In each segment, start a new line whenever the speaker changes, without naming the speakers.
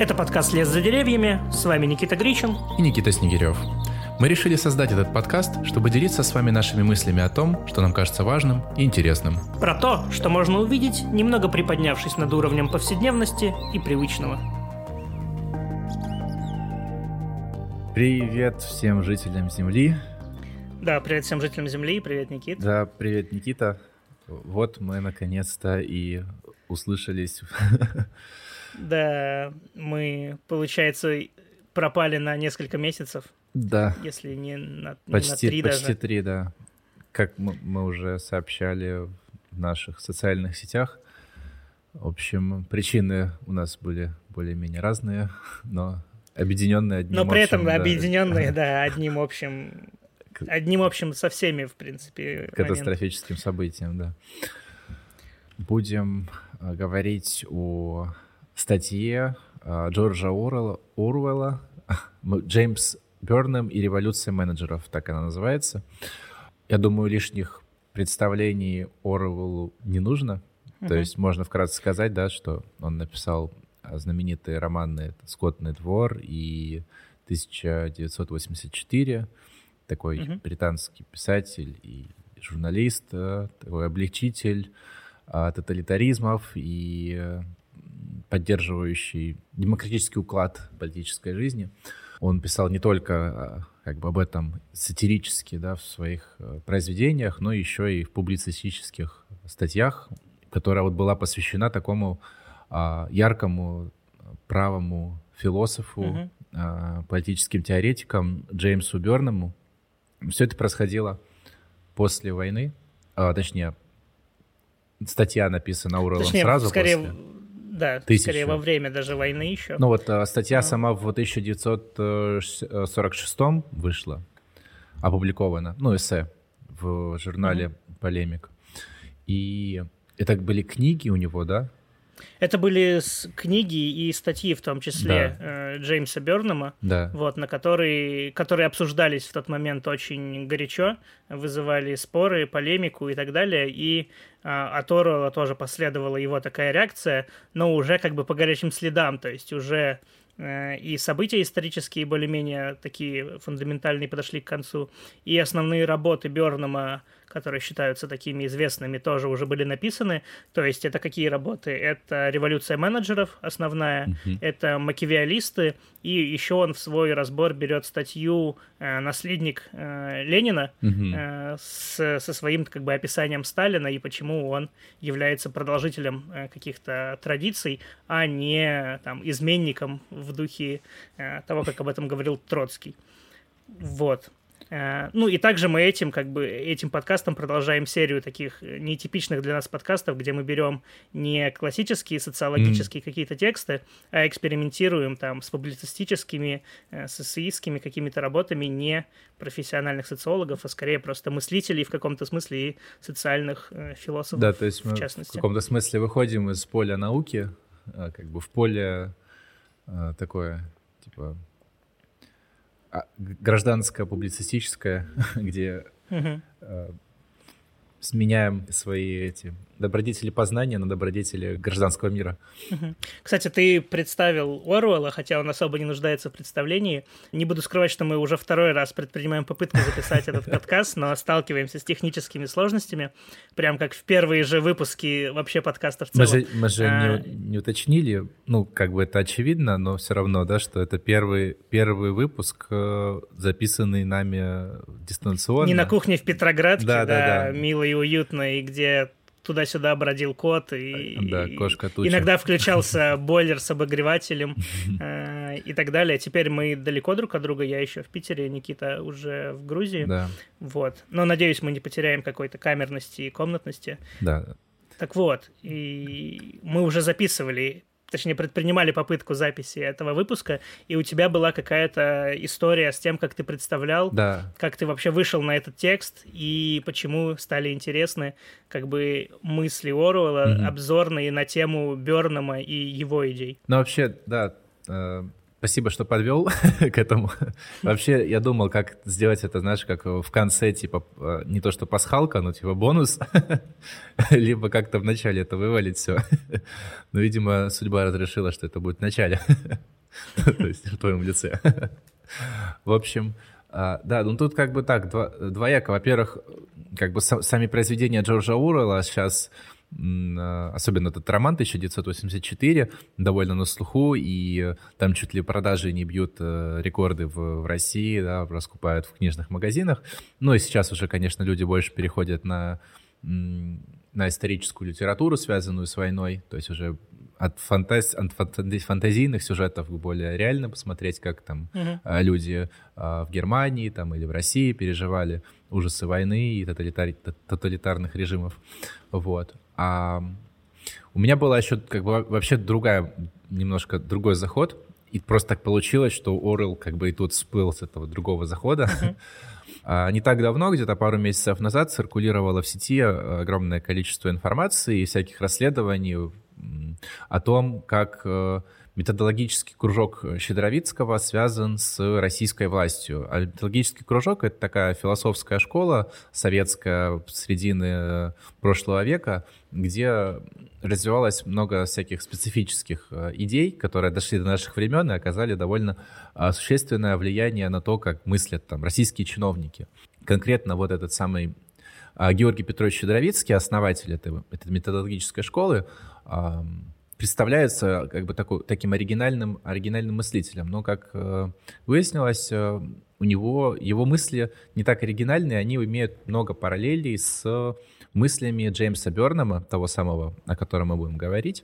Это подкаст «Лес за деревьями». С вами Никита Гричин.
И Никита Снегирев. Мы решили создать этот подкаст, чтобы делиться с вами нашими мыслями о том, что нам кажется важным и интересным.
Про то, что можно увидеть, немного приподнявшись над уровнем повседневности и привычного.
Привет всем жителям Земли.
Да, привет всем жителям Земли, привет, Никита.
Да, привет, Никита. Вот мы наконец-то и услышались.
Да, мы, получается, пропали на несколько месяцев.
Да.
Если не на,
почти,
на три
почти
даже.
три, да. Как мы, мы уже сообщали в наших социальных сетях. В общем, причины у нас были более-менее разные, но объединенные одним
Но при
общим,
этом
да,
объединенные, да, одним общим, одним общим со всеми, в принципе.
катастрофическим событием, да. Будем э, говорить о статье э, Джорджа Оруэлла м- «Джеймс Бёрнем и революция менеджеров», так она называется. Я думаю, лишних представлений Оруэллу не нужно. То
Мгм.
есть можно вкратце сказать, да, что он написал э, знаменитые романы «Скотный двор» и 1984. Такой
Мгм.
британский писатель и журналист, э, такой облегчитель а, тоталитаризмов и э, поддерживающий демократический уклад политической жизни. Он писал не только а, как бы об этом сатирически да, в своих э, произведениях, но еще и в публицистических статьях, которая вот была посвящена такому а, яркому правому философу,
Мгм.
а, политическим теоретикам Джеймсу Бернему. Все это происходило после войны, а, точнее, статья написана
Точнее,
сразу
скорее,
после.
Да,
Тысячу.
скорее во время даже войны еще.
Ну вот а, статья
А.
сама в 1946 вышла, опубликована, ну эссе в журнале «Полемик». И это были книги у него, да?
Это были книги и статьи, в том числе э, Джеймса Бернама,
Да.
вот, на которые, которые обсуждались в тот момент очень горячо, вызывали споры, полемику и так далее. И а, от Оруэлла тоже последовала его такая реакция, но уже как бы по горячим следам, то есть уже э, и события исторические более-менее такие фундаментальные подошли к концу, и основные работы Бернама, которые считаются такими известными, тоже уже были написаны. То есть это какие работы? Это «Революция менеджеров» основная,
Мгм.
это «Макиавиалисты», и еще он в свой разбор берет статью э, «Наследник э, Ленина», э, с, со своим как бы описанием Сталина и почему он является продолжителем каких-то традиций, а не там изменником в духе того, как об этом говорил Троцкий. Вот. Э, Ну и также мы этим, как бы, этим подкастом продолжаем серию таких э, нетипичных для нас подкастов, где мы берем не классические социологические какие-то тексты, а экспериментируем там с публицистическими, э, с эссеистскими какими-то работами не профессиональных социологов, а скорее просто мыслителей в каком-то смысле и социальных философов.
Да, то есть мы
в
в
частности.
каком-то смысле выходим из поля науки, а, как бы в поле а, такое, типа, а, г- гражданское, публицистическое, где а, сменяем свои эти добродетели познания на добродетели гражданского мира.
Кстати, ты представил Оруэлла, хотя он особо не нуждается в представлении. Не буду скрывать, что мы уже второй раз предпринимаем попытку записать этот подкаст, но сталкиваемся с техническими сложностями, прям как в первые же выпуски вообще подкаста в
Мы
целом.
же, мы же
А.
не, не уточнили, ну, как бы это очевидно, но все равно, да, что это первый, первый выпуск, э, записанный нами дистанционно.
Не на кухне в Петроградке, да,
Да, да, да.
мило и уютно, и где туда-сюда бродил кот, и,
Да, кошка туча.
иногда включался бойлер с обогревателем э, и так далее. Теперь мы далеко друг от друга, я еще в Питере, Никита уже в Грузии.
Да,
Вот. Но надеюсь, мы не потеряем какой-то камерности и комнатности.
да.
Так вот, и мы уже записывали, точнее, предпринимали попытку записи этого выпуска, и у тебя была какая-то история с тем, как ты представлял,
Да,
как ты вообще вышел на этот текст, и почему стали интересны как бы мысли Оруэлла,
Мгм.
обзорные на тему Бернама и его идей.
Ну, вообще, да, э, Спасибо, что подвел к этому. Вообще, я думал, как сделать это, знаешь, как в конце, типа, э, не то что пасхалка, но типа бонус, либо как-то в начале это вывалить все. Но, видимо, судьба разрешила, что это будет в начале, то есть в твоем лице. В общем, а, да, ну тут как бы так, двояко. Во-первых, как бы сами произведения Джорджа Уэлла сейчас особенно этот роман 1984, довольно на слуху, и там чуть ли продажи не бьют э, рекорды в, в России, да, раскупают в книжных магазинах. Ну и сейчас уже, конечно, люди больше переходят на, на историческую литературу, связанную с войной, то есть уже от, фантаз... от фантазийных сюжетов более реально посмотреть, как там угу. люди в Германии там, или в России переживали ужасы войны и тоталитар... тоталитарных режимов. Вот. А у меня была еще как бы вообще другая, немножко другой заход. И просто так получилось, что Орел как бы и тут всплыл с этого другого захода. Uh-huh. А, не так давно, где-то пару месяцев назад, циркулировало в сети э, огромное количество информации и всяких расследований о том, как э, методологический кружок Щедровицкого связан с российской властью. А методологический кружок — это такая философская школа советская середины э, прошлого века, где развивалось много всяких специфических э, идей, которые дошли до наших времен и оказали довольно существенное влияние на то, как мыслят там российские чиновники. Конкретно вот этот самый Георгий Петрович Щедровицкий, основатель этой, этой методологической школы, представляется как бы такой, таким оригинальным, оригинальным мыслителем. Но, как э, выяснилось, э, у него его мысли не так оригинальные, они имеют много параллелей с мыслями Джеймса Бернама, того самого, о котором мы будем говорить.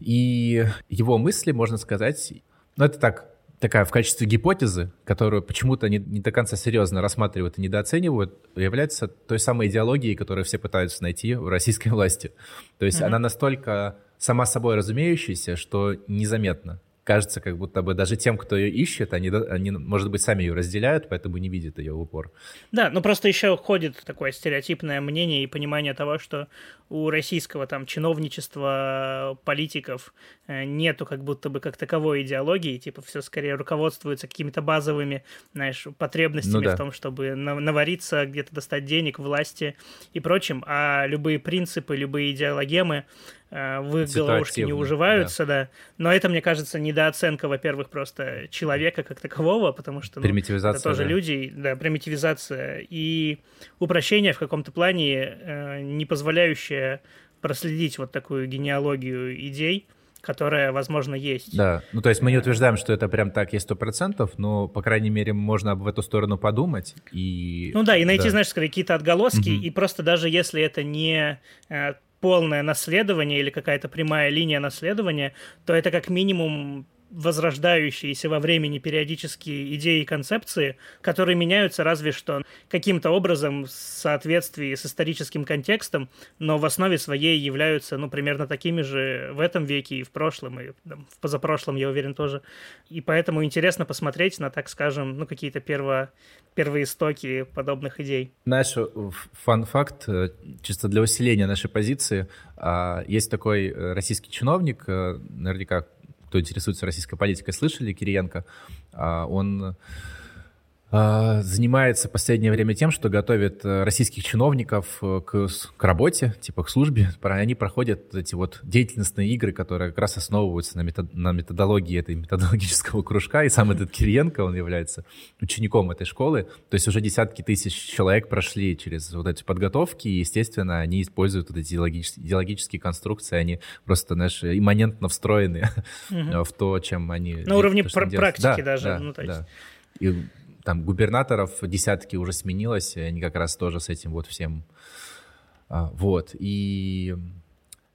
И его мысли, можно сказать, ну это так, такая в качестве гипотезы, которую почему-то не, не до конца серьезно рассматривают и недооценивают, является той самой идеологией, которую все пытаются найти в российской власти. То есть mm-hmm. она настолько сама собой разумеющаяся, что незаметно кажется, как будто бы даже тем, кто ее ищет, они, они, может быть, сами ее разделяют, поэтому не видят ее в упор.
Да, ну просто еще ходит такое стереотипное мнение и понимание того, что у российского там чиновничества, политиков э, нету как будто бы как таковой идеологии, типа все скорее руководствуется какими-то базовыми, знаешь, потребностями ну, да. в том, чтобы навариться, где-то достать денег, власти и прочим, а любые принципы, любые идеологемы в их головушке не уживаются, да. да. Но это, мне кажется, недооценка, во-первых, просто человека как такового, потому что ну, это тоже да. люди, да, примитивизация и упрощение в каком-то плане, э, не позволяющее проследить вот такую генеалогию идей, которая, возможно, есть.
Да, ну то есть мы не утверждаем, что это прям так есть сто процентов, но, по крайней мере, можно об эту сторону подумать и...
Ну да, и найти, да. знаешь, какие-то отголоски, угу. и просто даже если это не э, полное наследование или какая-то прямая линия наследования, то это как минимум возрождающиеся во времени периодические идеи и концепции, которые меняются разве что каким-то образом в соответствии с историческим контекстом, но в основе своей являются, ну, примерно такими же в этом веке и в прошлом, и там, в позапрошлом, я уверен, тоже. И поэтому интересно посмотреть на, так скажем, ну, какие-то перво... первые истоки подобных идей.
Знаешь, фан-факт, э, чисто для усиления нашей позиции, а, есть такой э, российский чиновник, э, наверняка кто интересуется российской политикой, слышали Кириенко. А, он занимается в последнее время тем, что готовит э, российских чиновников э, к, к работе, типа к службе. Они проходят эти вот деятельностные игры, которые как раз основываются на, метод, на методологии этой методологического кружка. И сам этот Кириенко, он является учеником этой школы. То есть уже десятки тысяч человек прошли через вот эти подготовки, и, естественно, они используют вот эти идеологические, идеологические конструкции, они просто, знаешь, имманентно встроены угу. в то, чем они...
На уровне то, пр- практики да, даже. Да, ну, то есть... да.
И там губернаторов десятки уже сменилось, и они как раз тоже с этим вот всем. А, вот, и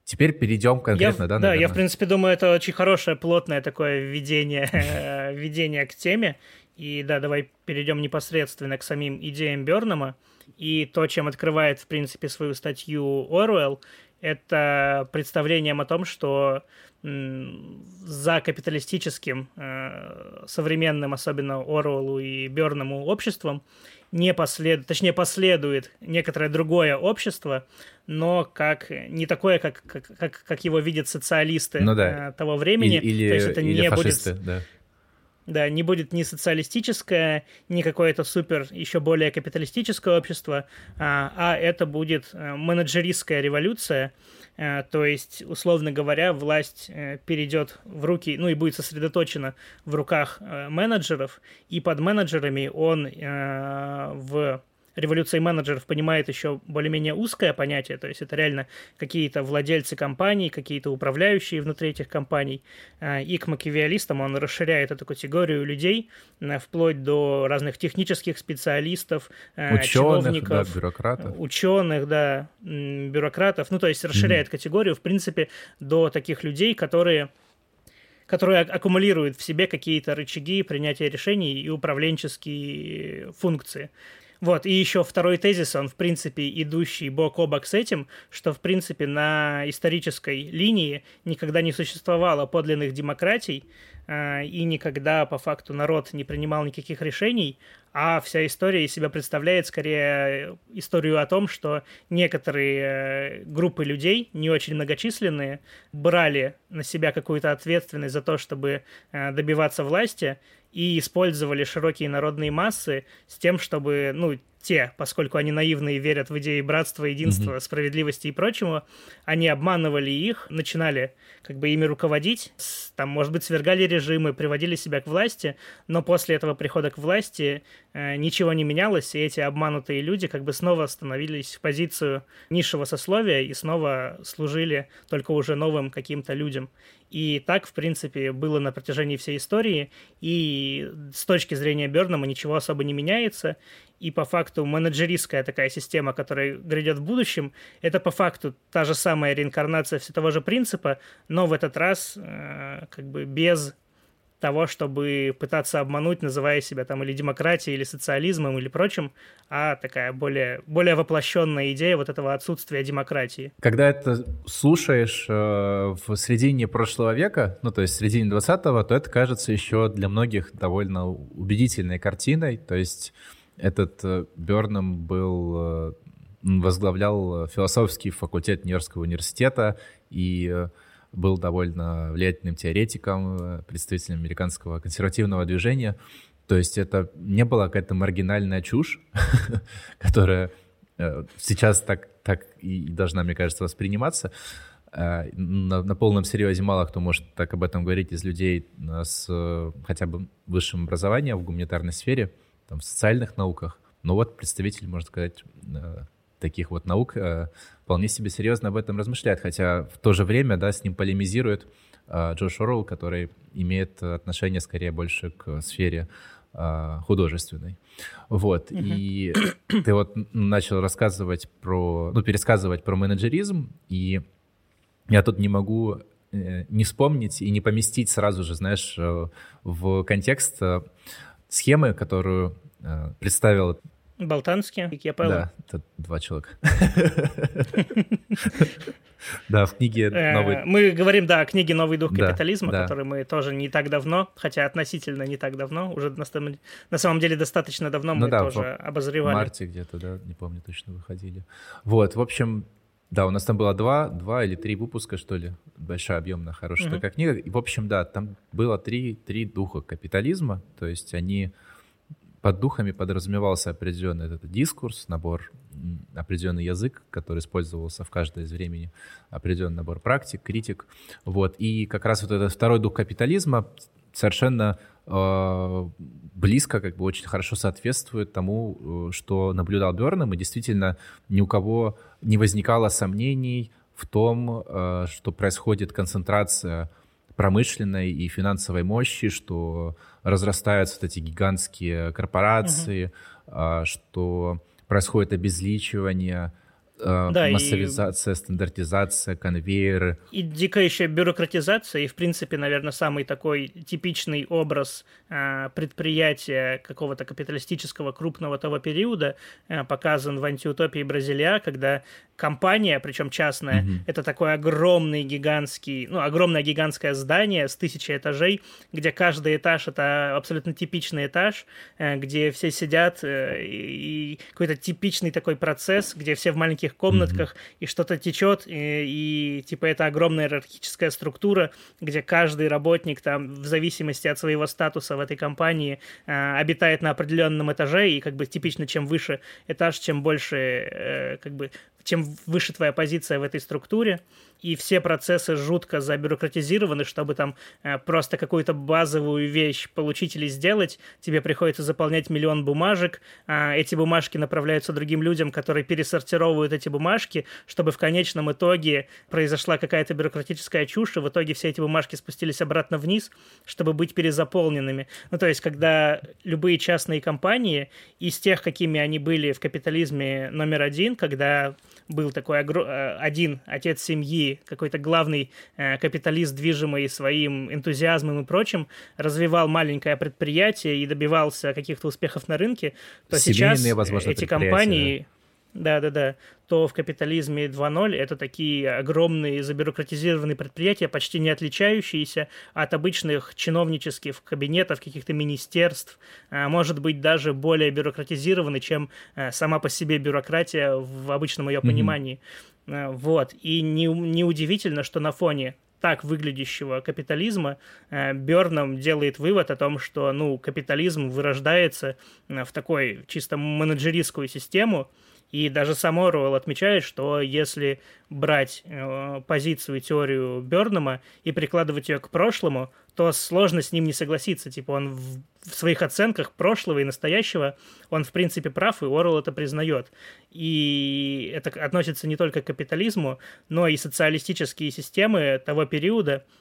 теперь перейдем конкретно,
я,
да?
Да, я, в принципе, думаю, это очень хорошее, плотное такое введение, введение к теме. И да, давай перейдем непосредственно к самим идеям Бернама. И то, чем открывает, в принципе, свою статью Оруэлл, это представлением о том, что за капиталистическим, э, современным, особенно Оруэллу и Берному обществом, не послед... точнее, последует некоторое другое общество, но как не такое, как, как, как, как его видят социалисты ну, да. Э, того времени.
Или, или, То есть это или не фашисты, будет... да
Да, не будет ни социалистическое, ни какое-то супер еще более капиталистическое общество, а, а это будет э, менеджеристская революция, э, то есть, условно говоря, власть э, перейдет в руки, ну и будет сосредоточена в руках менеджеров, и под менеджерами он в революции менеджеров понимает еще более-менее узкое понятие, то есть это реально какие-то владельцы компаний, какие-то управляющие внутри этих компаний, а, и к макиавиалистам он расширяет эту категорию людей а, вплоть до разных технических специалистов,
а, ученых, чиновников, да, бюрократов.
Ученых, да, бюрократов, ну то есть расширяет mm-hmm. категорию, в принципе, до таких людей, которые которые аккумулируют в себе какие-то рычаги принятия решений и управленческие функции. Вот, и еще второй тезис, он, в принципе, идущий бок о бок с этим, что, в принципе, на исторической линии никогда не существовало подлинных демократий, э, и никогда, по факту, народ не принимал никаких решений, а вся история из себя представляет скорее историю о том, что некоторые э, группы людей, не очень многочисленные, брали на себя какую-то ответственность за то, чтобы э, добиваться власти, и использовали широкие народные массы с тем, чтобы, ну, те, поскольку они наивные и верят в идеи братства, единства, mm-hmm. справедливости и прочего, они обманывали их, начинали как бы ими руководить, там, может быть, свергали режимы, приводили себя к власти, но после этого прихода к власти э, ничего не менялось, и эти обманутые люди как бы снова становились в позицию низшего сословия и снова служили только уже новым каким-то людям. И так, в принципе, было на протяжении всей истории, и с точки зрения Бернама ничего особо не меняется, и по факту менеджеристская такая система, которая грядет в будущем, это по факту та же самая реинкарнация все того же принципа, но в этот раз э, как бы без того, чтобы пытаться обмануть, называя себя там или демократией, или социализмом, или прочим, а такая более, более воплощенная идея вот этого отсутствия демократии.
Когда это слушаешь э, в середине прошлого века, ну то есть в середине 20-го, то это кажется еще для многих довольно убедительной картиной, то есть этот э, Берном был, э, возглавлял философский факультет Нью-Йоркского университета и э, был довольно влиятельным теоретиком, э, представителем американского консервативного движения. То есть это не была какая-то маргинальная чушь, которая э, сейчас так, так и должна, мне кажется, восприниматься. Э, на, на полном серьезе мало кто может так об этом говорить из людей с хотя бы высшим образованием в гуманитарной сфере, там, в социальных науках. Но вот представитель, можно сказать, таких вот наук э, вполне себе серьезно об этом размышляет, хотя в то же время, да, с ним полемизирует э, Джош Орл, который имеет отношение скорее больше к сфере э, художественной. Вот, uh-huh. и ты вот начал рассказывать про, ну, пересказывать про менеджеризм, и я тут не могу не вспомнить и не поместить сразу же, знаешь, в контекст схемы, которую представил
Болтанский, Киапелло.
Да, это два человека. Да, в книге
э, «Новый...» Мы говорим, да, о книге «Новый дух капитализма», который мы тоже не так давно, хотя относительно не так давно, уже на самом деле достаточно давно мы ну тоже обозревали.
В марте где-то, да, не помню точно, выходили. Вот, в общем, да, у нас там было два, два или три выпуска, что ли, большая, объемная, хорошая такая книга. И, в общем, да, там было три, три духа капитализма, то есть они под духами подразумевался определенный этот дискурс, набор, определенный язык, который использовался в каждое из времени, определенный набор практик, критик. Вот. И как раз вот этот второй дух капитализма совершенно э, близко, как бы очень хорошо соответствует тому, э, что наблюдал Бернам, и действительно ни у кого не возникало сомнений в том, э, что происходит концентрация промышленной и финансовой мощи, что разрастаются вот эти гигантские корпорации, угу. что происходит обезличивание, да, массовизация, и... стандартизация, конвейеры.
И дикая бюрократизация, и, в принципе, наверное, самый такой типичный образ э, предприятия какого-то капиталистического крупного того периода э, показан в антиутопии Бразилия, когда компания, причем частная, mm-hmm. это такой огромный гигантский, ну, огромное гигантское здание с тысячей этажей, где каждый этаж это абсолютно типичный этаж, э, где все сидят э, и какой-то типичный такой процесс, где все в маленьких комнатках mm-hmm. и что-то течет, и, и типа это огромная иерархическая структура, где каждый работник там в зависимости от своего статуса в этой компании э, обитает на определенном этаже, и как бы типично чем выше этаж, чем больше как бы чем выше твоя позиция в этой структуре, и все процессы жутко забюрократизированы, чтобы там э, просто какую-то базовую вещь получить или сделать, тебе приходится заполнять миллион бумажек, а эти бумажки направляются другим людям, которые пересортировывают эти бумажки, чтобы в конечном итоге произошла какая-то бюрократическая чушь, и в итоге все эти бумажки спустились обратно вниз, чтобы быть перезаполненными. Ну, то есть, когда любые частные компании из тех, какими они были в капитализме номер один, когда был такой э, один отец семьи, какой-то главный э, капиталист, движимый своим энтузиазмом и прочим, развивал маленькое предприятие и добивался каких-то успехов на рынке, то Семейные, сейчас возможно, эти компании... Да-да-да. То в капитализме 2.0 это такие огромные забюрократизированные предприятия, почти не отличающиеся от обычных чиновнических кабинетов, каких-то министерств, а может быть даже более бюрократизированы, чем э, сама по себе бюрократия в обычном ее понимании. Mm-hmm. Вот. И не, неудивительно, что на фоне так выглядящего капитализма, э, Берном делает вывод о том, что ну, капитализм вырождается в такой чисто менеджеристскую систему, и даже сам Оруэлл отмечает, что если брать э, позицию и теорию Бернама и прикладывать ее к прошлому, то сложно с ним не согласиться. Типа он в, в своих оценках прошлого и настоящего, он в принципе прав, и Оруэлл это признает. И это относится не только к капитализму, но и социалистические системы того периода –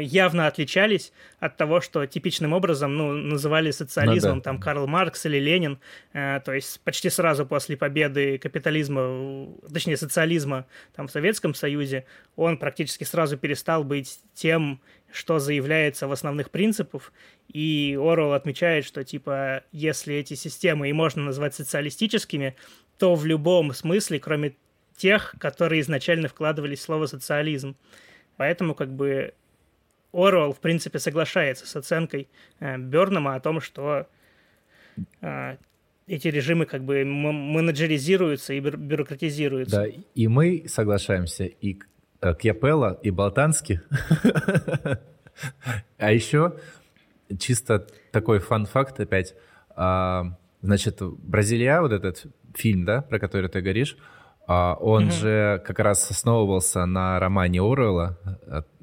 явно отличались от того, что типичным образом ну, называли социализмом, ну, да. там Карл Маркс или Ленин, э, то есть почти сразу после победы капитализма, точнее социализма там в Советском Союзе, он практически сразу перестал быть тем, что заявляется в основных принципах, и Орвелл отмечает, что типа если эти системы и можно назвать социалистическими, то в любом смысле, кроме тех, которые изначально вкладывались в слово социализм. Поэтому как бы Оруэлл, в принципе, соглашается с оценкой э, Бернама о том, что э, эти режимы как бы менеджеризируются и бюрократизируются.
Да, и мы соглашаемся и э, Кьяпелла, и Болтански. А еще чисто такой фан-факт опять. А, значит, Бразилия, вот этот фильм, да, про который ты говоришь, а, он же как раз основывался на романе Оруэлла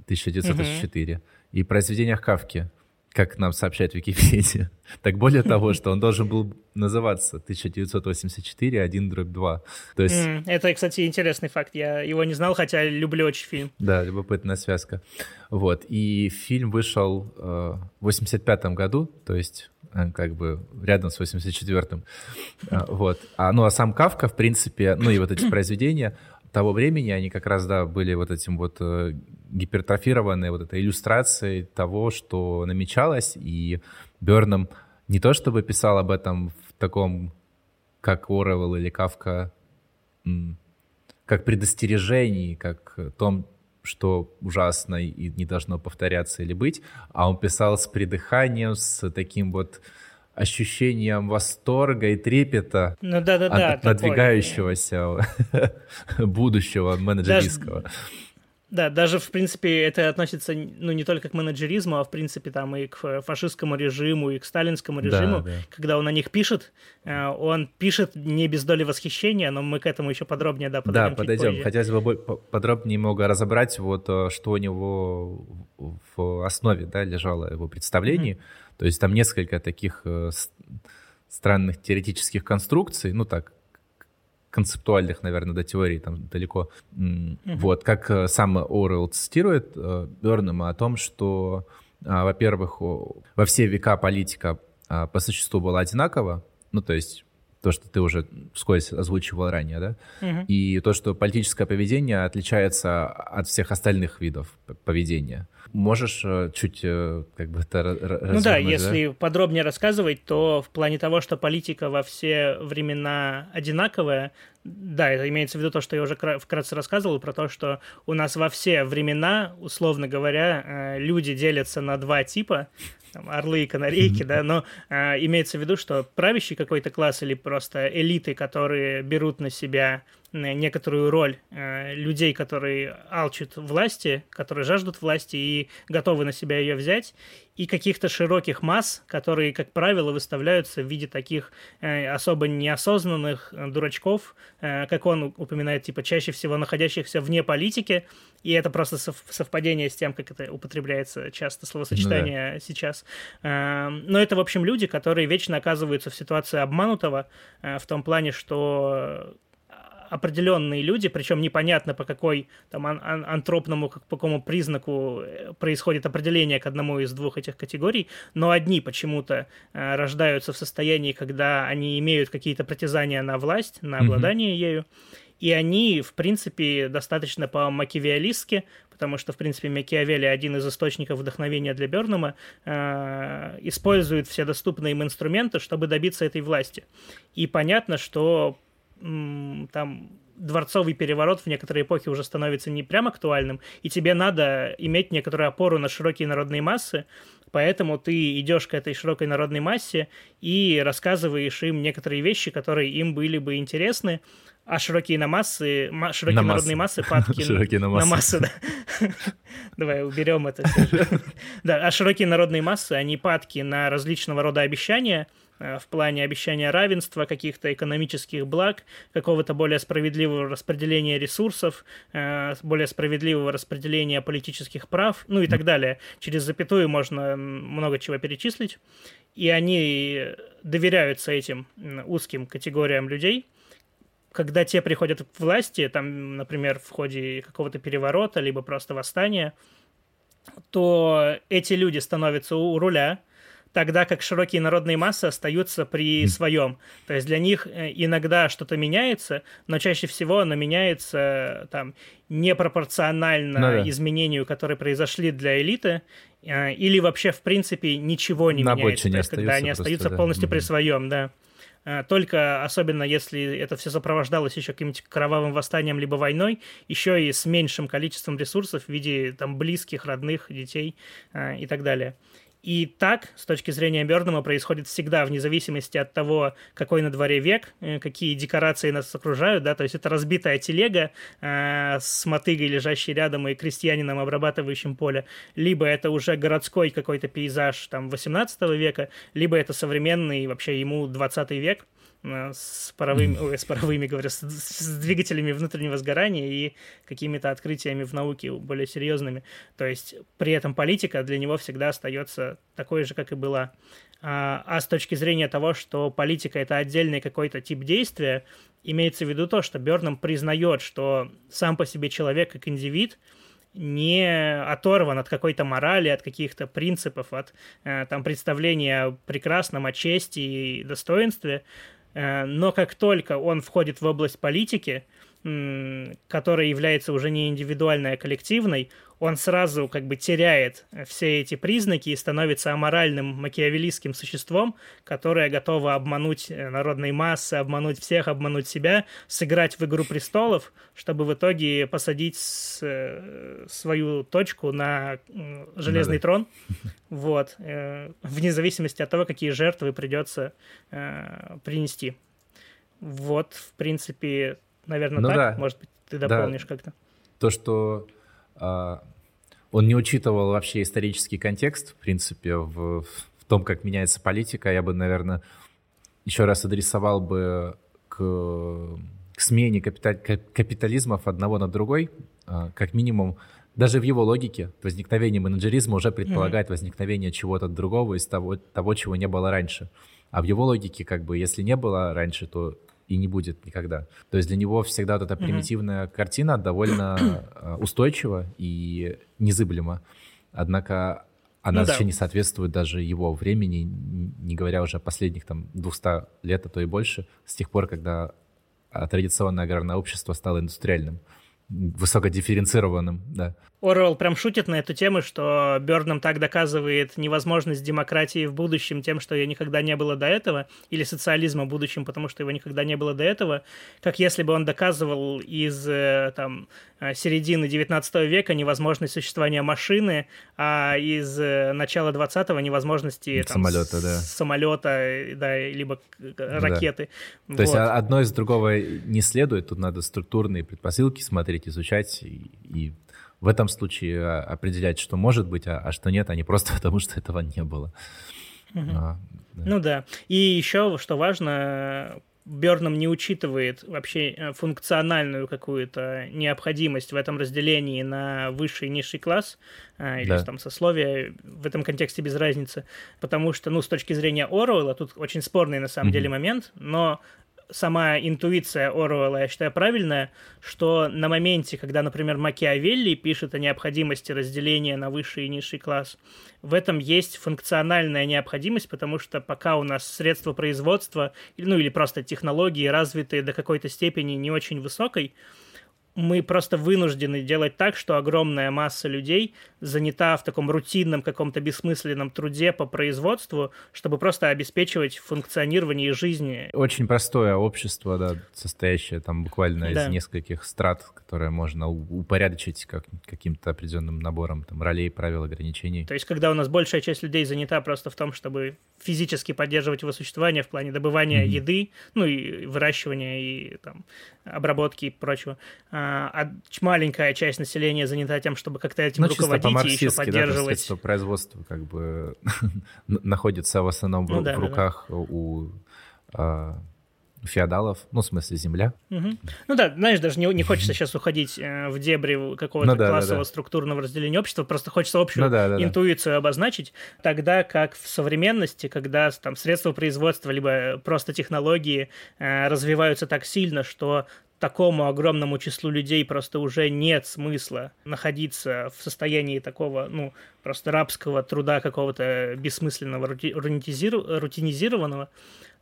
1904, угу. и произведениях Кавки, как нам сообщает Википедия. Так более того, что он должен был называться 1984 1 дробь 2. То есть... Mm,
это, кстати, интересный факт. Я его не знал, хотя люблю очень фильм.
Да, любопытная связка. Вот. И фильм вышел э, в 85 году, то есть э, как бы рядом с 84-м. Э, вот. А, ну, а сам Кавка, в принципе, ну и вот эти произведения того времени, они как раз, да, были вот этим вот э, гипертрофированной вот этой иллюстрацией того, что намечалось, и Берном не то чтобы писал об этом в таком, как Оруэлл или Кавка, как предостережении, как том, что ужасно и не должно повторяться или быть, а он писал с придыханием, с таким вот ощущением восторга и трепета
ну, да, да, да,
от надвигающегося будущего менеджеристского. Даже,
да, даже, в принципе, это относится, ну, не только к менеджеризму, а, в принципе, там и к фашистскому режиму, и к сталинскому режиму. Да, да. Когда он о них пишет, э, он пишет не без доли восхищения, но мы к этому еще подробнее, да,
подойдем. Да, подойдем. Позже. Хотелось бы подробнее немного разобрать, вот, э, что у него в основе, да, лежало его представление. Mm-hmm. То есть там несколько таких э, странных теоретических конструкций, ну, так, концептуальных, наверное, до теории там далеко. Mm-hmm. Вот, как э, сам Оруэлл цитирует э, Бернема о том, что, а, во-первых, во все века политика а, по существу была одинакова, ну, то есть то, что ты уже вскользь озвучивал ранее, да, угу. и то, что политическое поведение отличается от всех остальных видов поведения. Можешь э, чуть э, как бы это
Ну да, если да? подробнее рассказывать, то в плане того, что политика во все времена одинаковая, да, это имеется в виду то, что я уже вкратце рассказывал, про то, что у нас во все времена, условно говоря, э, люди делятся на два типа, там, орлы и канарейки, да, но э, имеется в виду, что правящий какой-то класс или просто элиты, которые берут на себя некоторую роль э, людей, которые алчат власти, которые жаждут власти и готовы на себя ее взять, и каких-то широких масс, которые, как правило, выставляются в виде таких э, особо неосознанных э, дурачков, э, как он упоминает, типа чаще всего находящихся вне политики, и это просто сов- совпадение с тем, как это употребляется часто словосочетание да. сейчас. Э, но это, в общем, люди, которые вечно оказываются в ситуации обманутого, э, в том плане, что определенные люди, причем непонятно по какой там ан- ан- антропному, как, по какому признаку э, происходит определение к одному из двух этих категорий, но одни почему-то э, рождаются в состоянии, когда они имеют какие-то притязания на власть, на обладание mm-hmm. ею, и они, в принципе, достаточно по-макиавиалистски, потому что, в принципе, Макиавелли один из источников вдохновения для Бернама, э, использует все доступные им инструменты, чтобы добиться этой власти. И понятно, что там дворцовый переворот в некоторые эпохи уже становится не прям актуальным, и тебе надо иметь некоторую опору на широкие народные массы, поэтому ты идешь к этой широкой народной массе и рассказываешь им некоторые вещи, которые им были бы интересны, а широкие на массы, широкие на народные массы, падки
широкие на массы.
На массы да. Давай уберем это. Да, а широкие народные массы, они падки на различного рода обещания, Э, в плане обещания равенства, каких-то экономических благ, какого-то более справедливого распределения ресурсов, э, более справедливого распределения политических прав, ну и так далее. Через запятую можно много чего перечислить. И они доверяются этим узким категориям людей, когда те приходят к власти, там, например, в ходе какого-то переворота, либо просто восстания, то эти люди становятся у руля, тогда как широкие народные массы остаются при своем. То есть для них э, иногда что-то меняется, но чаще всего оно меняется там непропорционально ну, да. изменению, которые произошли для элиты, э, или вообще в принципе ничего не
На
меняется.
То
есть, когда они остаются
да.
полностью
mm-hmm.
при своем, да. Э, только особенно если это все сопровождалось еще каким-нибудь кровавым восстанием либо войной, еще и с меньшим количеством ресурсов в виде там близких, родных, детей и так далее. И так, с точки зрения Бёрнама, происходит всегда, вне зависимости от того, какой на дворе век, э, какие декорации нас окружают, да, то есть это разбитая телега э, с мотыгой, лежащей рядом, и крестьянином, обрабатывающим поле, либо это уже городской какой-то пейзаж там 18 века, либо это современный, вообще ему 20 век, с паровыми, ой, с паровыми, говорю, с, с двигателями внутреннего сгорания и какими-то открытиями в науке более серьезными. То есть при этом политика для него всегда остается такой же, как и была. А, а с точки зрения того, что политика это отдельный какой-то тип действия, имеется в виду то, что Бернам признает, что сам по себе человек как индивид не оторван от какой-то морали, от каких-то принципов, от э, там представления о прекрасном, о чести и достоинстве, Э, но как только он входит в область политики, которая является уже не индивидуальной, а коллективной, он сразу как бы теряет все эти признаки и становится аморальным макиавеллистским существом, которое готово обмануть э, народные массы, обмануть всех, обмануть себя, сыграть в «Игру престолов», чтобы в итоге посадить с, э, свою точку на железный да, трон, вот, вне зависимости от того, какие жертвы придется принести. Вот, в принципе, Наверное, ну, так? Да. Может быть, ты дополнишь да. как-то?
То, что он не учитывал вообще исторический контекст, в принципе, в, в том, как меняется политика, я бы, наверное, еще раз адресовал бы к, к смене капиталь, капитализмов одного на другой, а, как минимум, даже в его логике возникновение менеджеризма уже предполагает mm-hmm. возникновение чего-то другого из того, того, чего не было раньше. А в его логике, как бы, если не было раньше, то и не будет никогда. То есть для него всегда вот эта примитивная mm-hmm. картина довольно э, устойчива и незыблема. Однако она ну, вообще да. не соответствует даже его времени, не говоря уже о последних там 200 лет, а то и больше, с тех пор, когда а, традиционное аграрное общество стало индустриальным, высокодифференцированным, да.
Оруэлл прям шутит на эту тему, что Бёрнам так доказывает невозможность демократии в будущем тем, что ее никогда не было до этого, или социализма в будущем, потому что его никогда не было до этого, как если бы он доказывал из э, там, э, середины 19 века невозможность существования машины, а из э, начала 20-го невозможности
там, самолета, да.
самолета, да, либо ракеты.
Да. То вот. есть одно из другого не следует, тут надо структурные предпосылки смотреть, изучать и в этом случае а, определять, что может быть, а, а что нет, а не просто потому, что этого не было.
Угу. А, да. Ну да. И еще, что важно, Берном не учитывает вообще э, функциональную какую-то необходимость в этом разделении на высший и низший класс, а, или да. там сословие, в этом контексте без разницы, потому что, ну, с точки зрения Оруэлла, тут очень спорный на самом mm-hmm. деле момент, но сама интуиция Оруэлла, я считаю, правильная, что на моменте, когда, например, Макиавелли пишет о необходимости разделения на высший и низший класс, в этом есть функциональная необходимость, потому что пока у нас средства производства, ну или просто технологии развитые до какой-то степени не очень высокой, мы просто вынуждены делать так, что огромная масса людей занята в таком рутинном каком-то бессмысленном труде по производству, чтобы просто обеспечивать функционирование жизни.
Очень простое общество, да, состоящее там буквально да. из нескольких страт, которое можно упорядочить как, каким-то определенным набором там ролей, правил, ограничений.
То есть, когда у нас большая часть людей занята просто в том, чтобы физически поддерживать его существование в плане добывания mm-hmm. еды, ну и выращивания и там обработки и прочего, а маленькая часть населения занята тем, чтобы как-то этим ну, руководить и еще поддерживать.
Да, производство как бы находится в основном ну, в, да, в руках да, да. у а, феодалов, ну, в смысле, земля.
Угу. Ну да, знаешь, даже не, не хочется сейчас уходить э, в дебри какого-то ну, да, классового да, да. структурного разделения общества, просто хочется общую ну, да, да, интуицию да. обозначить, тогда как в современности, когда там средства производства, либо просто технологии э, развиваются так сильно, что такому огромному числу людей просто уже нет смысла находиться в состоянии такого, ну, просто рабского труда какого-то бессмысленного, рутинизированного,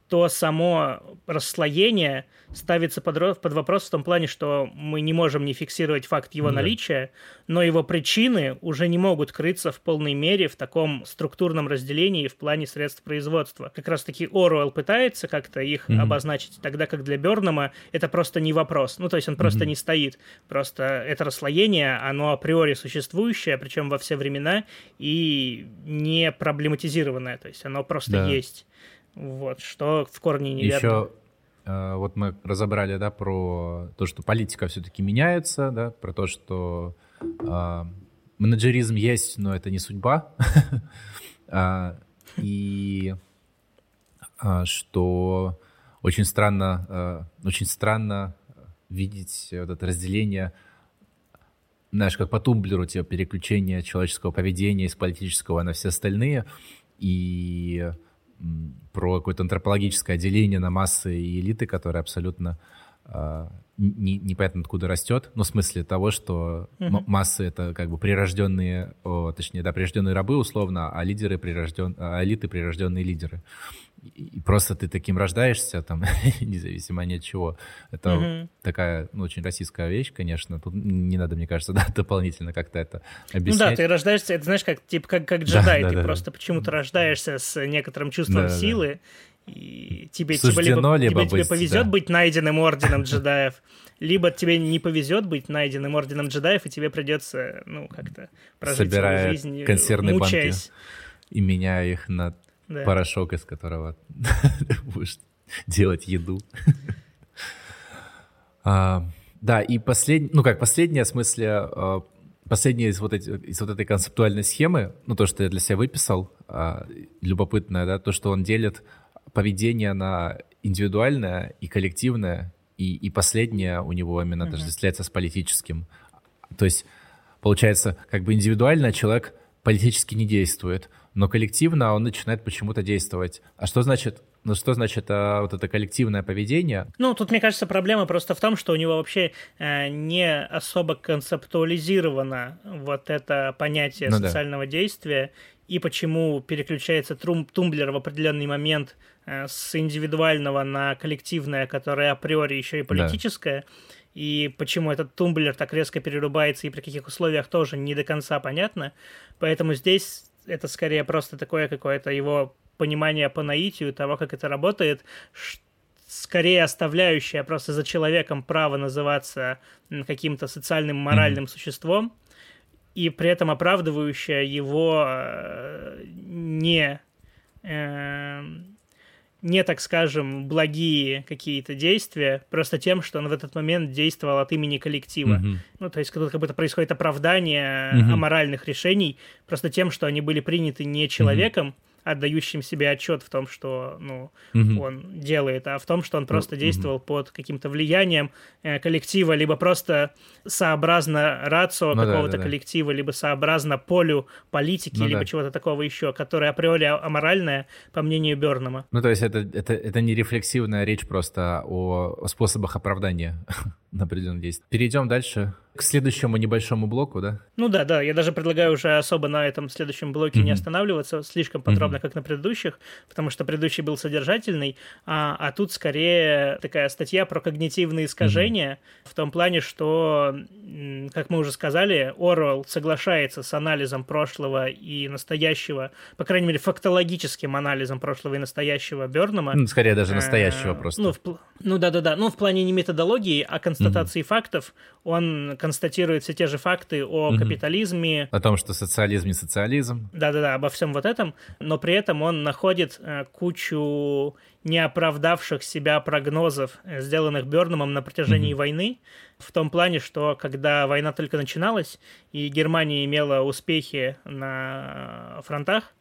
то само расслоение ставится под, под вопрос в том плане, что мы не можем не фиксировать факт его да. наличия, но его причины уже не могут крыться в полной мере в таком структурном разделении в плане средств производства. Как раз-таки Оруэлл пытается как-то их mm-hmm. обозначить, тогда как для Бернама это просто не вопрос. Ну, то есть он просто mm-hmm. не стоит. Просто это расслоение, оно априори существующее, причем во все времена, и не проблематизированное. То есть оно просто да. есть. Вот, что в корне неверно.
Еще э, вот мы разобрали, да, про то, что политика все-таки меняется, да, про то, что э, менеджеризм есть, но это не судьба. А, и а, что очень странно, э, очень странно видеть вот это разделение, знаешь, как по тумблеру, типа переключение человеческого поведения из политического на все остальные. И про какое-то антропологическое отделение на массы и элиты, которое абсолютно э, не, непонятно откуда растет, ну, в смысле того, что mm-hmm. массы — это как бы прирожденные, о, точнее, да, прирожденные рабы условно, а лидеры прирожден, а элиты — прирожденные лидеры и просто ты таким рождаешься, там, независимо ни от чего. Это угу. такая, ну, очень российская вещь, конечно. Тут не надо, мне кажется, да, дополнительно как-то это объяснять.
Ну да, ты рождаешься, это знаешь, как, типа, как, как джедай, да, ты да, просто да. почему-то рождаешься с некоторым чувством да, силы, да. и тебе, типа, либо, либо тебе, быть, тебе повезет да. быть найденным орденом джедаев, либо тебе не повезет быть найденным орденом джедаев, и тебе придется, ну, как-то прожить Собирая свою жизнь,
консервные мучаясь. банки и меняя их на да. порошок, из которого будешь делать еду. а, да, и последний, ну как последняя, в смысле, а, последняя из вот, эти, из вот этой концептуальной схемы, ну то, что я для себя выписал, а, любопытное, да, то, что он делит поведение на индивидуальное и коллективное, и, и последнее у него именно mm-hmm. отождествляется с политическим. То есть, получается, как бы индивидуально человек политически не действует, но коллективно он начинает почему-то действовать. А что значит ну что значит а, вот это коллективное поведение?
Ну, тут, мне кажется, проблема просто в том, что у него вообще э, не особо концептуализировано вот это понятие ну, социального да. действия, и почему переключается трум тумблер в определенный момент э, с индивидуального на коллективное, которое априори еще и политическое. Да и почему этот тумблер так резко перерубается и при каких условиях тоже не до конца понятно. Поэтому здесь это скорее просто такое какое-то его понимание по наитию того, как это работает, скорее оставляющее просто за человеком право называться каким-то социальным моральным mm-hmm. существом, и при этом оправдывающая его э, не, э, не, так скажем, благие какие-то действия, просто тем, что он в этот момент действовал от имени коллектива. Mm-hmm. Ну, то есть как будто происходит оправдание mm-hmm. аморальных решений просто тем, что они были приняты не человеком, mm-hmm отдающим себе отчет в том, что ну, угу. он делает, а в том, что он просто угу. действовал под каким-то влиянием э, коллектива, либо просто сообразно рацио ну, какого-то да, да, коллектива, либо сообразно полю политики, ну, либо да. чего-то такого еще, которое априори аморальное, по мнению Бернама.
Ну, то есть это, это, это не рефлексивная речь просто о, о способах оправдания на определенное действие. Перейдем дальше к следующему небольшому блоку, да?
Ну да, да. Я даже предлагаю уже особо на этом следующем блоке mm-hmm. не останавливаться слишком подробно, mm-hmm. как на предыдущих, потому что предыдущий был содержательный, а, а тут скорее такая статья про когнитивные искажения mm-hmm. в том плане, что, как мы уже сказали, Оруэлл соглашается с анализом прошлого и настоящего, по крайней мере, фактологическим анализом прошлого и настоящего Бернама.
Ну, скорее даже настоящего просто.
Ну, в, ну да, да, да. Ну, в плане не методологии, а констатации mm-hmm. фактов. Он констатирует все те же факты о угу. капитализме.
О том, что социализм не социализм.
Да-да-да, обо всем вот этом. Но при этом он находит э, кучу неоправдавших себя прогнозов, э, сделанных Бернумом на протяжении угу. войны, в том плане, что когда война только начиналась, и Германия имела успехи на фронтах,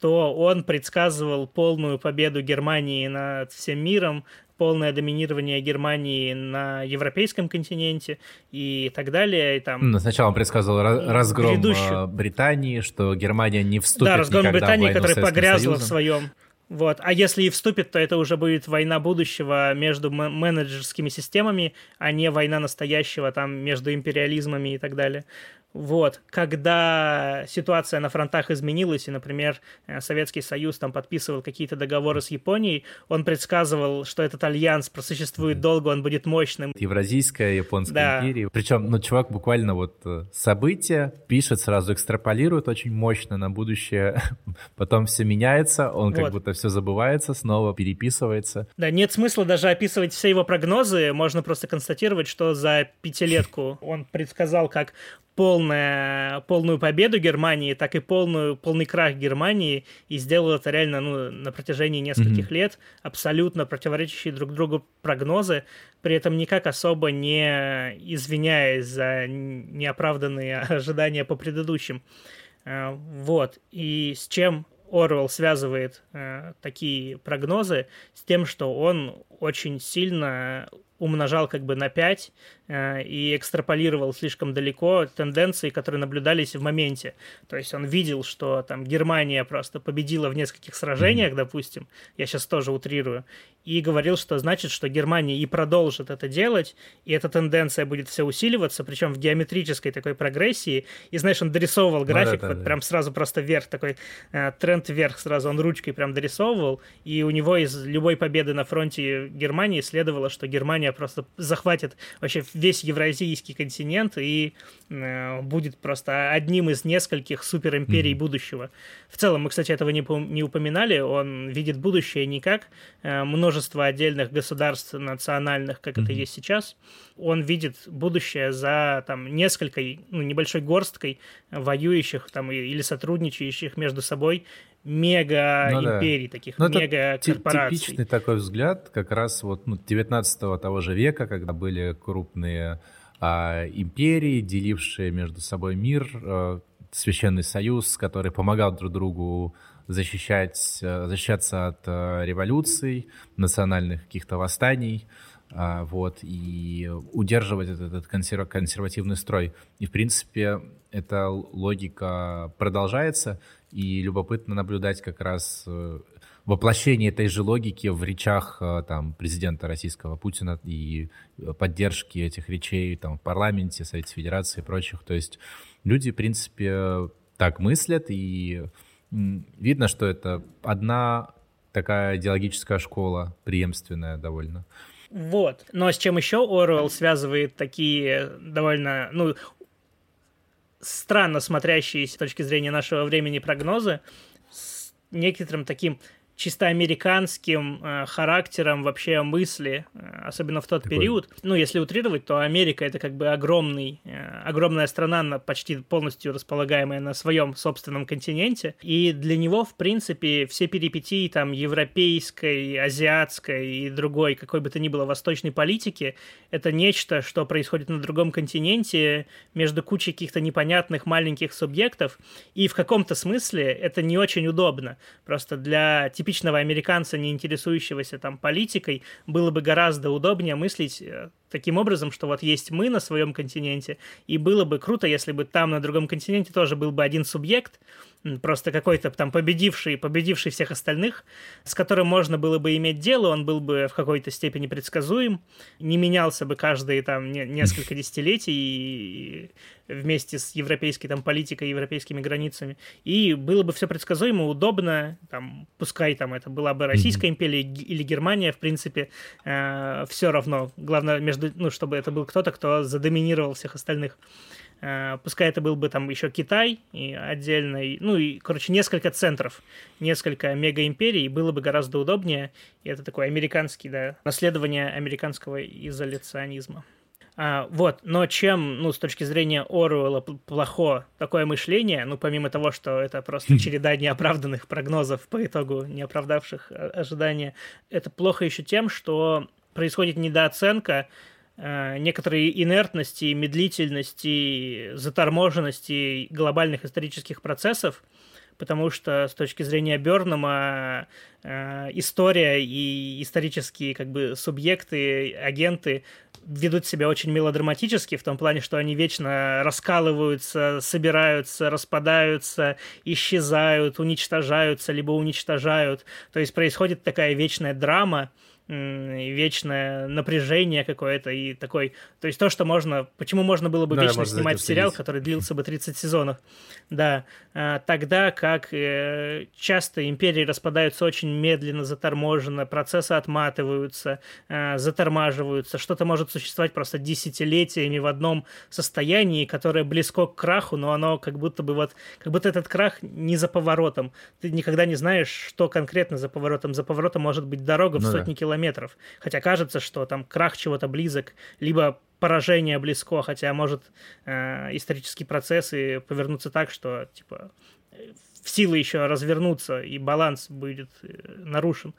то он предсказывал полную победу Германии над всем миром, полное доминирование Германии на европейском континенте и так далее. И там,
ну, Сначала он предсказывал разгром грядущую... Британии, что Германия не вступит Да,
разгром Британии, которая погрязла в своем вот. А если и вступит, то это уже будет война будущего между менеджерскими системами, а не война настоящего там между империализмами и так далее. Вот, когда ситуация на фронтах изменилась, и, например, э, Советский Союз там подписывал какие-то договоры с Японией, он предсказывал, что этот альянс просуществует долго, он будет мощным.
Евразийская, японская да. империя. Причем, ну, чувак буквально вот э, события пишет, сразу экстраполирует очень мощно на будущее, потом все меняется, он как вот. будто все забывается, снова переписывается.
Да, нет смысла даже описывать все его прогнозы, можно просто констатировать, что за пятилетку он предсказал, как полная, полную победу Германии, так и полную, полный крах Германии, и сделал это реально ну, на протяжении нескольких mm-hmm. лет, абсолютно противоречащие друг другу прогнозы, при этом никак особо не извиняясь за неоправданные ожидания по предыдущим. Э, вот. И с чем Орвел связывает э, такие прогнозы? С тем, что он очень сильно умножал как бы на 5 Э, и экстраполировал слишком далеко тенденции, которые наблюдались в моменте. То есть он видел, что там Германия просто победила в нескольких сражениях, mm-hmm. допустим, я сейчас тоже утрирую, и говорил, что значит, что Германия и продолжит это делать, и эта тенденция будет все усиливаться, причем в геометрической такой прогрессии. И знаешь, он дорисовывал график, ну, да, да, вот да. прям сразу просто вверх, такой э, тренд вверх сразу, он ручкой прям дорисовывал, и у него из любой победы на фронте Германии следовало, что Германия просто захватит вообще весь евразийский континент и э, будет просто одним из нескольких суперимперий mm-hmm. будущего. В целом, мы, кстати, этого не, не упоминали, он видит будущее не как э, множество отдельных государств национальных, как mm-hmm. это есть сейчас, он видит будущее за там несколько, ну, небольшой горсткой воюющих там или сотрудничающих между собой мега ну, империй, да. таких ну, мега корпораций.
Типичный такой взгляд как раз вот ну, 19 того же века, когда были крупные а, империи, делившие между собой мир, а, священный союз, который помогал друг другу защищать, а, защищаться от а, революций, национальных каких-то восстаний, вот, и удерживать этот, этот консерв, консервативный строй. И, в принципе, эта логика продолжается, и любопытно наблюдать как раз э, воплощение этой же логики в речах э, там, президента российского Путина и поддержки этих речей там, в парламенте, Совете Федерации и прочих. То есть люди, в принципе, так мыслят, и видно, что это одна такая идеологическая школа, преемственная довольно.
Вот. Но с чем еще Оруэлл связывает такие довольно, ну, странно смотрящиеся с точки зрения нашего времени прогнозы с некоторым таким чисто американским э, характером вообще мысли, э, особенно в тот Такой... период. Ну, если утрировать, то Америка это как бы огромный, э, огромная страна, на, почти полностью располагаемая на своем собственном континенте. И для него, в принципе, все перипетии там европейской, азиатской и другой, какой бы то ни было восточной политики, это нечто, что происходит на другом континенте между кучей каких-то непонятных маленьких субъектов. И в каком-то смысле это не очень удобно. Просто для типа типичного американца, не интересующегося там политикой, было бы гораздо удобнее мыслить э, таким образом, что вот есть мы на своем континенте, и было бы круто, если бы там на другом континенте тоже был бы один субъект, просто какой-то там победивший, победивший всех остальных, с которым можно было бы иметь дело, он был бы в какой-то степени предсказуем, не менялся бы каждые там несколько десятилетий и вместе с европейской там политикой, европейскими границами, и было бы все предсказуемо, удобно, там, пускай там это была бы Российская империя или Германия, в принципе, э, все равно, главное между, ну, чтобы это был кто-то, кто задоминировал всех остальных. Э, пускай это был бы там еще Китай и отдельный, ну и, короче, несколько центров, несколько мегаимперий, было бы гораздо удобнее. И это такой американский, да, наследование американского изоляционизма. А, вот, но чем, ну, с точки зрения Оруэлла плохо такое мышление, ну, помимо того, что это просто череда неоправданных прогнозов по итогу неоправдавших э, ожидания, это плохо еще тем, что происходит недооценка некоторой инертности, медлительности, заторможенности глобальных исторических процессов, потому что с точки зрения Бернама э, история и исторические как бы субъекты, агенты ведут себя очень мелодраматически в том плане, что они вечно раскалываются, собираются, распадаются, исчезают, уничтожаются, либо уничтожают. То есть происходит такая вечная драма, вечное напряжение какое-то и такой... То есть то, что можно... Почему можно было бы да, вечно снимать сериал, который длился бы 30 сезонов. Да. А, тогда как э, часто империи распадаются очень медленно, заторможенно, процессы отматываются, э, затормаживаются. Что-то может существовать просто десятилетиями в одном состоянии, которое близко к краху, но оно как будто бы вот... Как будто этот крах не за поворотом. Ты никогда не знаешь, что конкретно за поворотом. За поворотом может быть дорога в ну, сотни да. километров километров. Хотя кажется, что там крах чего-то близок, либо поражение близко, хотя может э, исторические процессы повернуться так, что типа в силы еще развернуться, и баланс будет э, нарушен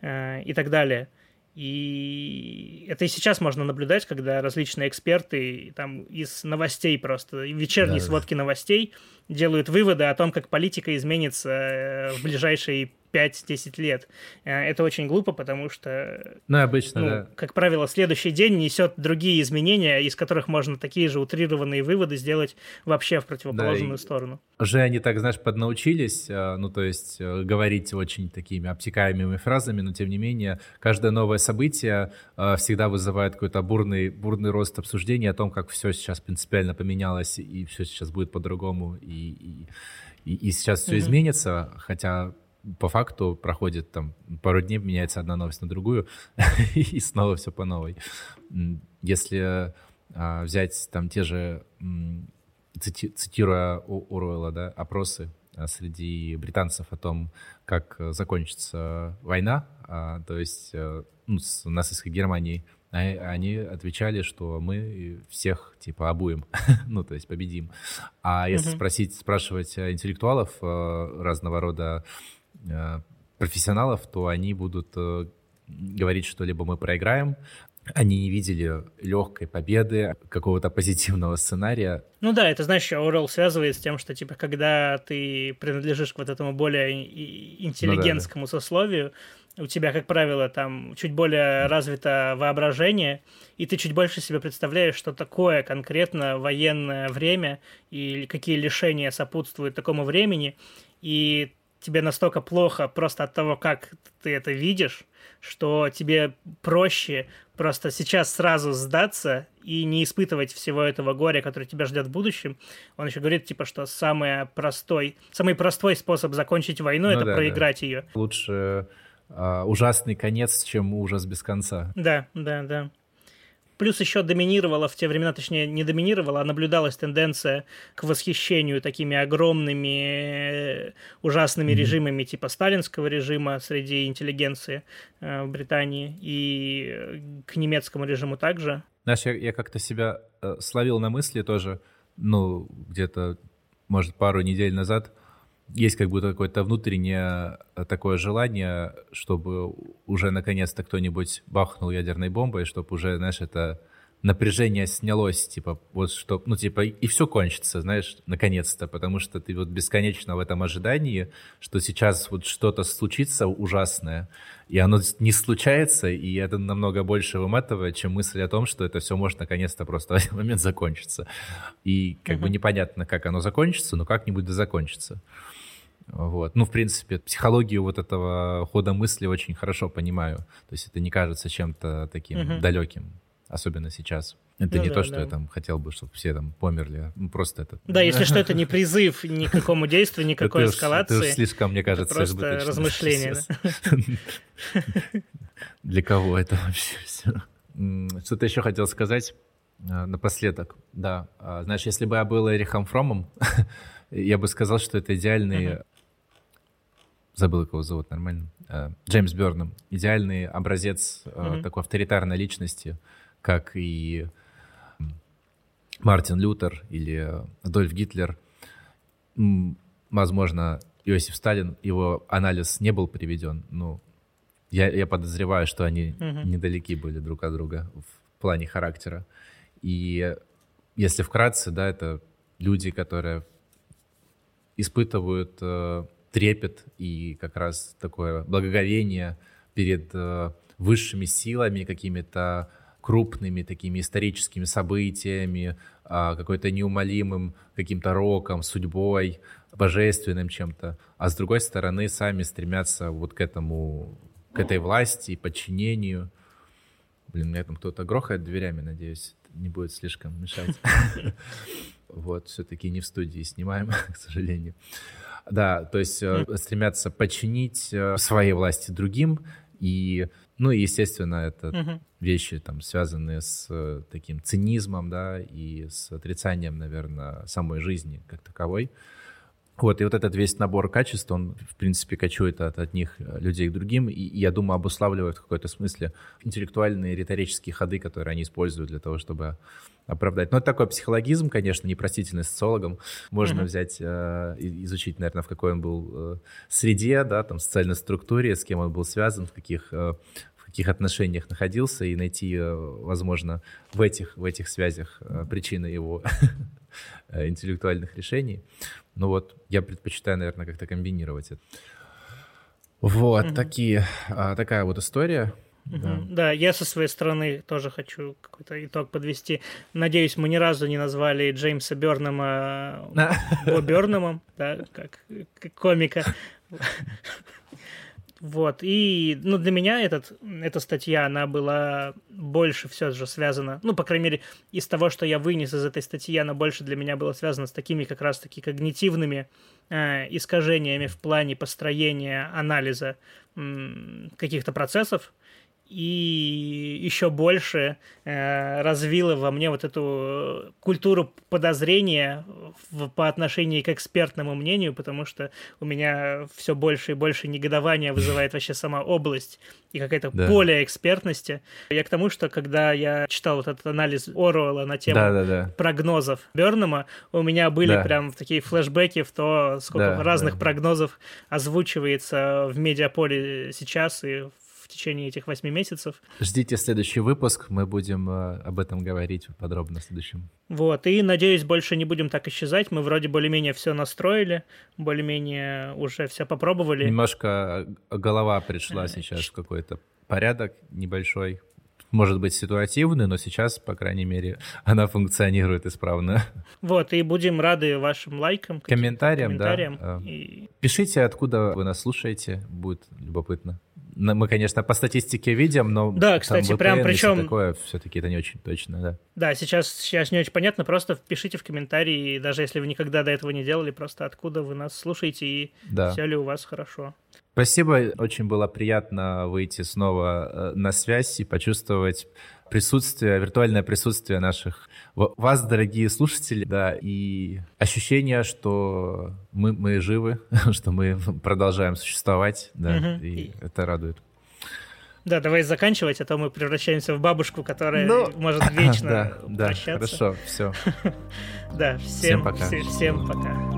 э, и так далее. И это и сейчас можно наблюдать, когда различные эксперты там из новостей просто, вечерней да, сводки да. новостей делают выводы о том, как политика изменится э, в ближайшие 5-10 лет. Э, это очень глупо, потому что,
ну, обычно, ну,
да. как правило, следующий день несет другие изменения, из которых можно такие же утрированные выводы сделать вообще в противоположную да, сторону.
Уже они так, знаешь, поднаучились, э, ну, то есть говорить очень такими обтекаемыми фразами, но, тем не менее, каждое новое событие всегда вызывает какой-то бурный, бурный рост обсуждений о том, как все сейчас принципиально поменялось, и все сейчас будет по-другому, и, и, и сейчас все mm-hmm. изменится, хотя по факту проходит там пару дней, меняется одна новость на другую, и снова все по новой. Если а, взять там те же, цити, цитируя Оруэлла, да, опросы среди британцев о том, как закончится война, а, то есть а, ну, с нацистской Германией, а, они отвечали, что мы всех типа обуем, ну то есть победим. А если спросить, спрашивать интеллектуалов разного рода Э, профессионалов, то они будут э, говорить, что либо мы проиграем, они не видели легкой победы, какого-то позитивного сценария.
Ну да, это, знаешь, Орел связывает с тем, что, типа, когда ты принадлежишь к вот этому более интеллигентскому ну, да, да. сословию, у тебя, как правило, там чуть более развито воображение, и ты чуть больше себе представляешь, что такое конкретно военное время и какие лишения сопутствуют такому времени, и тебе настолько плохо просто от того, как ты это видишь, что тебе проще просто сейчас сразу сдаться и не испытывать всего этого горя, которое тебя ждет в будущем. Он еще говорит, типа, что самый простой, самый простой способ закончить войну ну, это да, проиграть да. ее.
Лучше а, ужасный конец, чем ужас без конца.
Да, да, да. Плюс еще доминировала в те времена, точнее, не доминировала, а наблюдалась тенденция к восхищению такими огромными э, ужасными mm-hmm. режимами типа сталинского режима среди интеллигенции э, в Британии и э, к немецкому режиму также.
Знаешь, я, я как-то себя э, словил на мысли тоже, ну, где-то, может, пару недель назад, есть как будто какое-то внутреннее э, такое желание, чтобы уже наконец-то кто-нибудь бахнул ядерной бомбой, чтобы уже, знаешь, это напряжение снялось, типа, вот что, ну, типа, и все кончится, знаешь, наконец-то, потому что ты вот бесконечно в этом ожидании, что сейчас вот что-то случится ужасное, и оно не случается, и это намного больше выматывает, чем мысль о том, что это все может наконец-то просто в один момент закончиться. И как uh-huh. бы непонятно, как оно закончится, но как-нибудь да закончится. Вот. Ну, в принципе, психологию вот этого хода мысли очень хорошо понимаю. То есть это не кажется чем-то таким uh-huh. далеким особенно сейчас. Это ну, не да, то, что да. я там хотел бы, чтобы все там померли, ну просто это...
Да, если что, это не призыв ни к какому действию, никакой эскалации.
Это слишком, мне кажется,
просто размышление.
Для кого это вообще все? Что-то еще хотел сказать а, напоследок. Да, а, знаешь, если бы я был Эрихом Фромом, я бы сказал, что это идеальный... Забыл, кого зовут, нормально. А, Джеймс Бёрном. Идеальный образец такой авторитарной личности, как и Мартин Лютер или Адольф Гитлер. Возможно, Иосиф Сталин, его анализ не был приведен, но я, я подозреваю, что они угу. недалеки были друг от друга в плане характера. И если вкратце, да, это люди, которые испытывают э, трепет и как раз такое благоговение перед э, высшими силами, какими-то крупными такими историческими событиями, а, какой-то неумолимым каким-то роком, судьбой, божественным чем-то, а с другой стороны сами стремятся вот к этому, к этой власти и подчинению. Блин, меня там кто-то грохает дверями, надеюсь, не будет слишком мешать. Вот, все-таки не в студии снимаем, к сожалению. Да, то есть э, стремятся подчинить э, своей власти другим и ну и, естественно, это угу. вещи, там, связанные с э, таким цинизмом, да, и с отрицанием, наверное, самой жизни как таковой. Вот, и вот этот весь набор качеств, он, в принципе, кочует от одних э, людей к другим, и, я думаю, обуславливает в какой-то смысле интеллектуальные риторические ходы, которые они используют для того, чтобы оправдать. Но это такой психологизм, конечно, непростительный социологом. Можно mm-hmm. взять, э, изучить, наверное, в какой он был э, среде, да, там, социальной структуре, с кем он был связан, в каких, э, в каких отношениях находился, и найти, э, возможно, в этих, в этих связях э, причины его интеллектуальных решений. Ну вот, я предпочитаю, наверное, как-то комбинировать это. Вот, mm-hmm. такие, а, такая вот история.
Да. да, я со своей стороны тоже хочу какой-то итог подвести. Надеюсь, мы ни разу не назвали Джеймса Бернама Бо Бернамом, да, как комика. Вот, и, ну, для меня этот, эта статья, она была больше все же связана, ну, по крайней мере, из того, что я вынес из этой статьи, она больше для меня была связана с такими как раз-таки когнитивными э, искажениями в плане построения анализа э, каких-то процессов, и еще больше э, развила во мне вот эту культуру подозрения в, по отношению к экспертному мнению, потому что у меня все больше и больше негодования вызывает вообще сама область и какая-то да. поле экспертности. Я к тому, что когда я читал вот этот анализ Оруэлла на тему да, да, да. прогнозов Бернама, у меня были да. прям такие флешбеки в то, сколько да, разных да. прогнозов озвучивается в медиаполе сейчас и в течение этих восьми месяцев.
Ждите следующий выпуск, мы будем э, об этом говорить подробно в следующем.
Вот, и, надеюсь, больше не будем так исчезать. Мы вроде более-менее все настроили, более-менее уже все попробовали.
Немножко э, голова пришла а, сейчас в какой-то порядок небольшой, может быть ситуативный, но сейчас, по крайней мере, она функционирует исправно.
Вот, и будем рады вашим лайкам,
комментариям. комментариям да. И... Пишите, откуда вы нас слушаете, будет любопытно. Мы, конечно, по статистике видим, но
да, кстати,
там
прям причем
такое все-таки это не очень точно, да.
Да, сейчас сейчас не очень понятно, просто пишите в комментарии, даже если вы никогда до этого не делали, просто откуда вы нас слушаете и да. все ли у вас хорошо.
Спасибо, очень было приятно выйти снова э, на связь и почувствовать присутствие, виртуальное присутствие наших вас, дорогие слушатели, да, и ощущение, что мы, мы живы, что мы продолжаем существовать, да, угу. и это радует.
Да, давай заканчивать, а то мы превращаемся в бабушку, которая ну, может вечно да,
да, хорошо, все.
Да, всем пока. Всем пока.